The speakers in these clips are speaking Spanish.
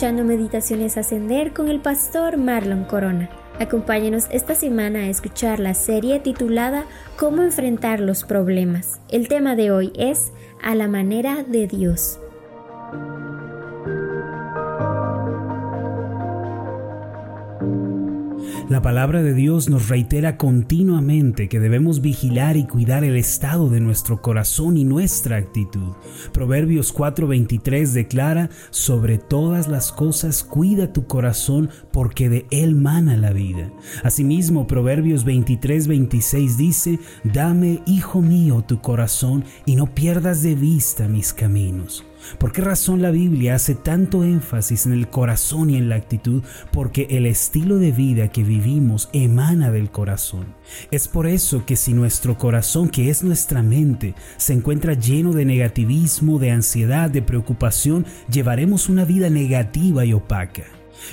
Escuchando Meditaciones Ascender con el pastor Marlon Corona. Acompáñenos esta semana a escuchar la serie titulada Cómo enfrentar los problemas. El tema de hoy es A la manera de Dios. La palabra de Dios nos reitera continuamente que debemos vigilar y cuidar el estado de nuestro corazón y nuestra actitud. Proverbios 4:23 declara, sobre todas las cosas cuida tu corazón porque de él mana la vida. Asimismo, Proverbios 23:26 dice, dame, hijo mío, tu corazón y no pierdas de vista mis caminos. ¿Por qué razón la Biblia hace tanto énfasis en el corazón y en la actitud? Porque el estilo de vida que vivimos emana del corazón. Es por eso que si nuestro corazón, que es nuestra mente, se encuentra lleno de negativismo, de ansiedad, de preocupación, llevaremos una vida negativa y opaca.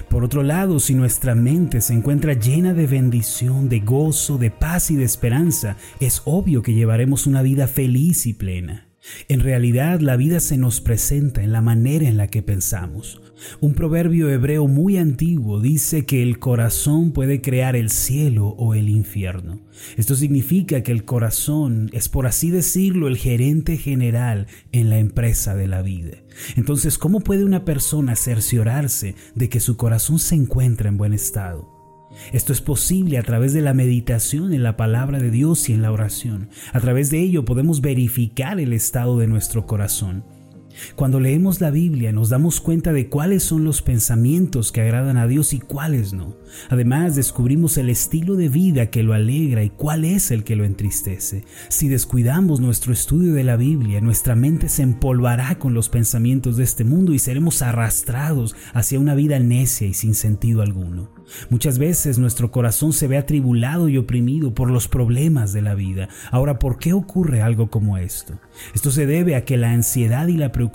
Por otro lado, si nuestra mente se encuentra llena de bendición, de gozo, de paz y de esperanza, es obvio que llevaremos una vida feliz y plena. En realidad la vida se nos presenta en la manera en la que pensamos. Un proverbio hebreo muy antiguo dice que el corazón puede crear el cielo o el infierno. Esto significa que el corazón es, por así decirlo, el gerente general en la empresa de la vida. Entonces, ¿cómo puede una persona cerciorarse de que su corazón se encuentra en buen estado? Esto es posible a través de la meditación en la palabra de Dios y en la oración. A través de ello podemos verificar el estado de nuestro corazón. Cuando leemos la Biblia nos damos cuenta de cuáles son los pensamientos que agradan a Dios y cuáles no. Además descubrimos el estilo de vida que lo alegra y cuál es el que lo entristece. Si descuidamos nuestro estudio de la Biblia, nuestra mente se empolvará con los pensamientos de este mundo y seremos arrastrados hacia una vida necia y sin sentido alguno. Muchas veces nuestro corazón se ve atribulado y oprimido por los problemas de la vida. Ahora, ¿por qué ocurre algo como esto? Esto se debe a que la ansiedad y la preocupación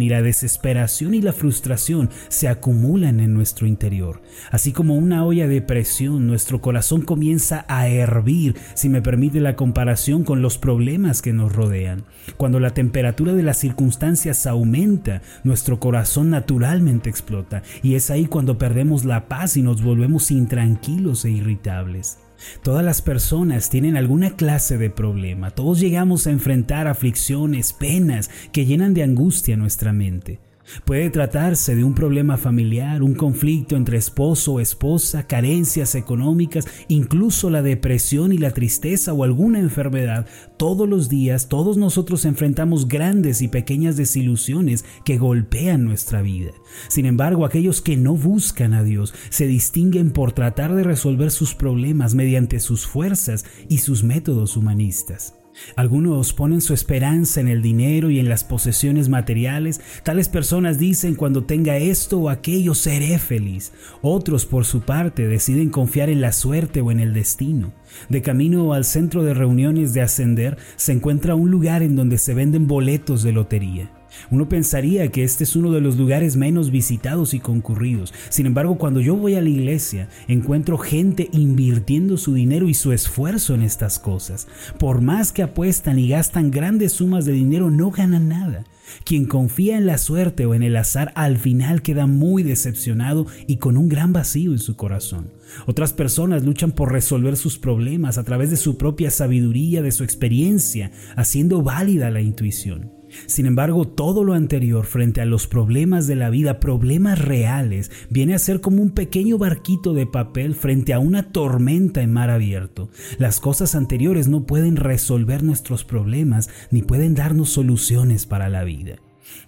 y la desesperación y la frustración se acumulan en nuestro interior. Así como una olla de presión, nuestro corazón comienza a hervir, si me permite la comparación con los problemas que nos rodean. Cuando la temperatura de las circunstancias aumenta, nuestro corazón naturalmente explota y es ahí cuando perdemos la paz y nos volvemos intranquilos e irritables. Todas las personas tienen alguna clase de problema, todos llegamos a enfrentar aflicciones, penas que llenan de angustia nuestra mente. Puede tratarse de un problema familiar, un conflicto entre esposo o esposa, carencias económicas, incluso la depresión y la tristeza o alguna enfermedad. Todos los días, todos nosotros enfrentamos grandes y pequeñas desilusiones que golpean nuestra vida. Sin embargo, aquellos que no buscan a Dios se distinguen por tratar de resolver sus problemas mediante sus fuerzas y sus métodos humanistas. Algunos ponen su esperanza en el dinero y en las posesiones materiales. Tales personas dicen cuando tenga esto o aquello seré feliz. Otros por su parte deciden confiar en la suerte o en el destino. De camino al centro de reuniones de Ascender se encuentra un lugar en donde se venden boletos de lotería. Uno pensaría que este es uno de los lugares menos visitados y concurridos. Sin embargo, cuando yo voy a la iglesia, encuentro gente invirtiendo su dinero y su esfuerzo en estas cosas. Por más que apuestan y gastan grandes sumas de dinero, no ganan nada. Quien confía en la suerte o en el azar al final queda muy decepcionado y con un gran vacío en su corazón. Otras personas luchan por resolver sus problemas a través de su propia sabiduría, de su experiencia, haciendo válida la intuición. Sin embargo, todo lo anterior frente a los problemas de la vida, problemas reales, viene a ser como un pequeño barquito de papel frente a una tormenta en mar abierto. Las cosas anteriores no pueden resolver nuestros problemas ni pueden darnos soluciones para la vida.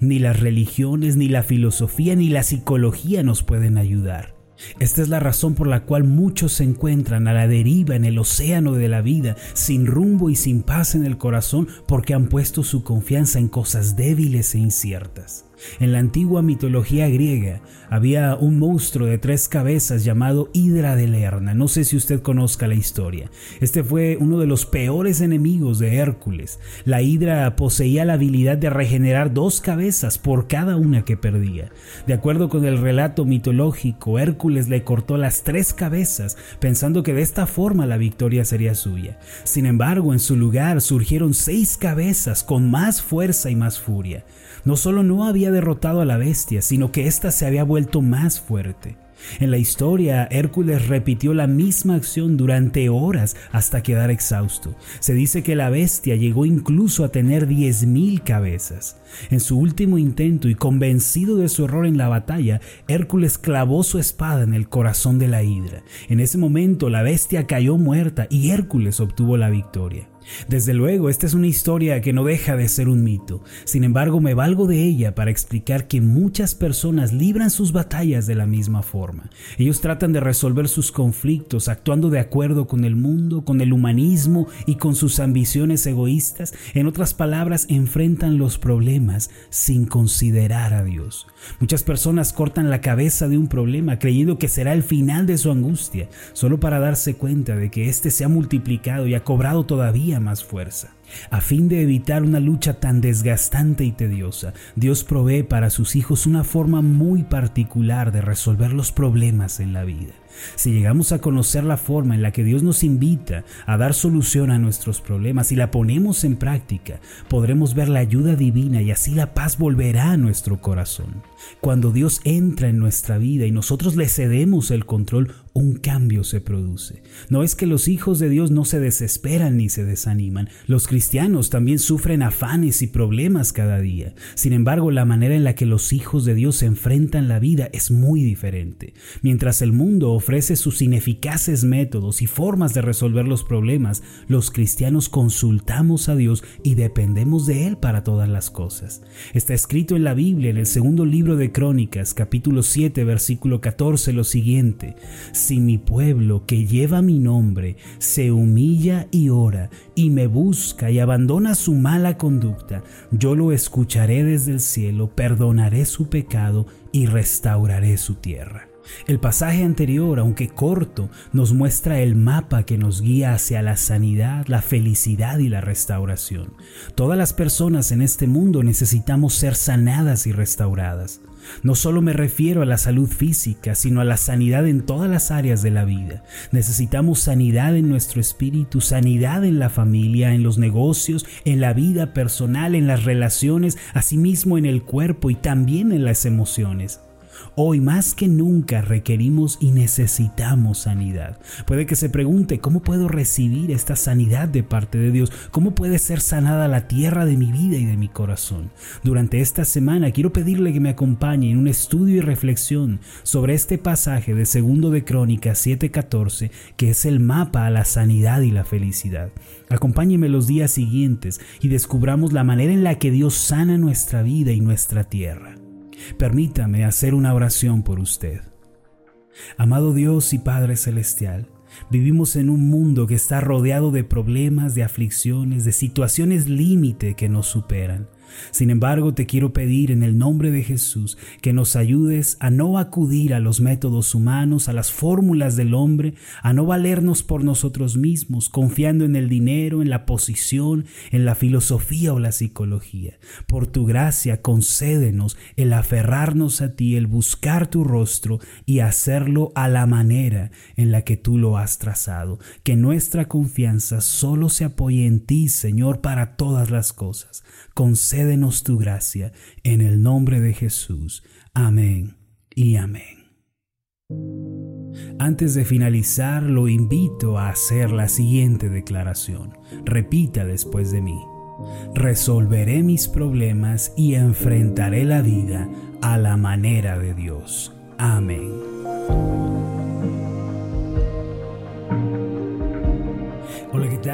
Ni las religiones, ni la filosofía, ni la psicología nos pueden ayudar. Esta es la razón por la cual muchos se encuentran a la deriva en el océano de la vida, sin rumbo y sin paz en el corazón, porque han puesto su confianza en cosas débiles e inciertas. En la antigua mitología griega había un monstruo de tres cabezas llamado Hidra de Lerna. No sé si usted conozca la historia. Este fue uno de los peores enemigos de Hércules. La Hidra poseía la habilidad de regenerar dos cabezas por cada una que perdía. De acuerdo con el relato mitológico, Hércules le cortó las tres cabezas pensando que de esta forma la victoria sería suya. Sin embargo, en su lugar surgieron seis cabezas con más fuerza y más furia. No solo no había derrotado a la bestia, sino que ésta se había vuelto más fuerte. En la historia, Hércules repitió la misma acción durante horas hasta quedar exhausto. Se dice que la bestia llegó incluso a tener 10.000 cabezas. En su último intento y convencido de su error en la batalla, Hércules clavó su espada en el corazón de la hidra. En ese momento la bestia cayó muerta y Hércules obtuvo la victoria. Desde luego, esta es una historia que no deja de ser un mito. Sin embargo, me valgo de ella para explicar que muchas personas libran sus batallas de la misma forma. Ellos tratan de resolver sus conflictos actuando de acuerdo con el mundo, con el humanismo y con sus ambiciones egoístas. En otras palabras, enfrentan los problemas sin considerar a Dios. Muchas personas cortan la cabeza de un problema creyendo que será el final de su angustia, solo para darse cuenta de que éste se ha multiplicado y ha cobrado todavía más fuerza. A fin de evitar una lucha tan desgastante y tediosa, Dios provee para sus hijos una forma muy particular de resolver los problemas en la vida. Si llegamos a conocer la forma en la que Dios nos invita a dar solución a nuestros problemas y la ponemos en práctica, podremos ver la ayuda divina y así la paz volverá a nuestro corazón. Cuando Dios entra en nuestra vida y nosotros le cedemos el control, un cambio se produce. No es que los hijos de Dios no se desesperan ni se desaniman. Los cristianos también sufren afanes y problemas cada día. Sin embargo, la manera en la que los hijos de Dios enfrentan la vida es muy diferente. Mientras el mundo ofrece sus ineficaces métodos y formas de resolver los problemas, los cristianos consultamos a Dios y dependemos de Él para todas las cosas. Está escrito en la Biblia, en el segundo libro de Crónicas, capítulo 7, versículo 14, lo siguiente si mi pueblo que lleva mi nombre se humilla y ora y me busca y abandona su mala conducta, yo lo escucharé desde el cielo, perdonaré su pecado y restauraré su tierra. El pasaje anterior, aunque corto, nos muestra el mapa que nos guía hacia la sanidad, la felicidad y la restauración. Todas las personas en este mundo necesitamos ser sanadas y restauradas. No solo me refiero a la salud física, sino a la sanidad en todas las áreas de la vida. Necesitamos sanidad en nuestro espíritu, sanidad en la familia, en los negocios, en la vida personal, en las relaciones, asimismo en el cuerpo y también en las emociones. Hoy más que nunca requerimos y necesitamos sanidad. Puede que se pregunte, ¿cómo puedo recibir esta sanidad de parte de Dios? ¿Cómo puede ser sanada la tierra de mi vida y de mi corazón? Durante esta semana quiero pedirle que me acompañe en un estudio y reflexión sobre este pasaje de segundo de Crónicas 7:14, que es el mapa a la sanidad y la felicidad. Acompáñeme los días siguientes y descubramos la manera en la que Dios sana nuestra vida y nuestra tierra. Permítame hacer una oración por usted. Amado Dios y Padre Celestial, vivimos en un mundo que está rodeado de problemas, de aflicciones, de situaciones límite que nos superan. Sin embargo, te quiero pedir en el nombre de Jesús que nos ayudes a no acudir a los métodos humanos, a las fórmulas del hombre, a no valernos por nosotros mismos, confiando en el dinero, en la posición, en la filosofía o la psicología. Por tu gracia, concédenos el aferrarnos a ti, el buscar tu rostro y hacerlo a la manera en la que tú lo has trazado. Que nuestra confianza solo se apoye en ti, Señor, para todas las cosas. Concédenos concédenos tu gracia, en el nombre de Jesús. Amén y amén. Antes de finalizar, lo invito a hacer la siguiente declaración. Repita después de mí. resolveré mis problemas y enfrentaré la vida a la manera de Dios. Amén. Hola, ¿qué tal?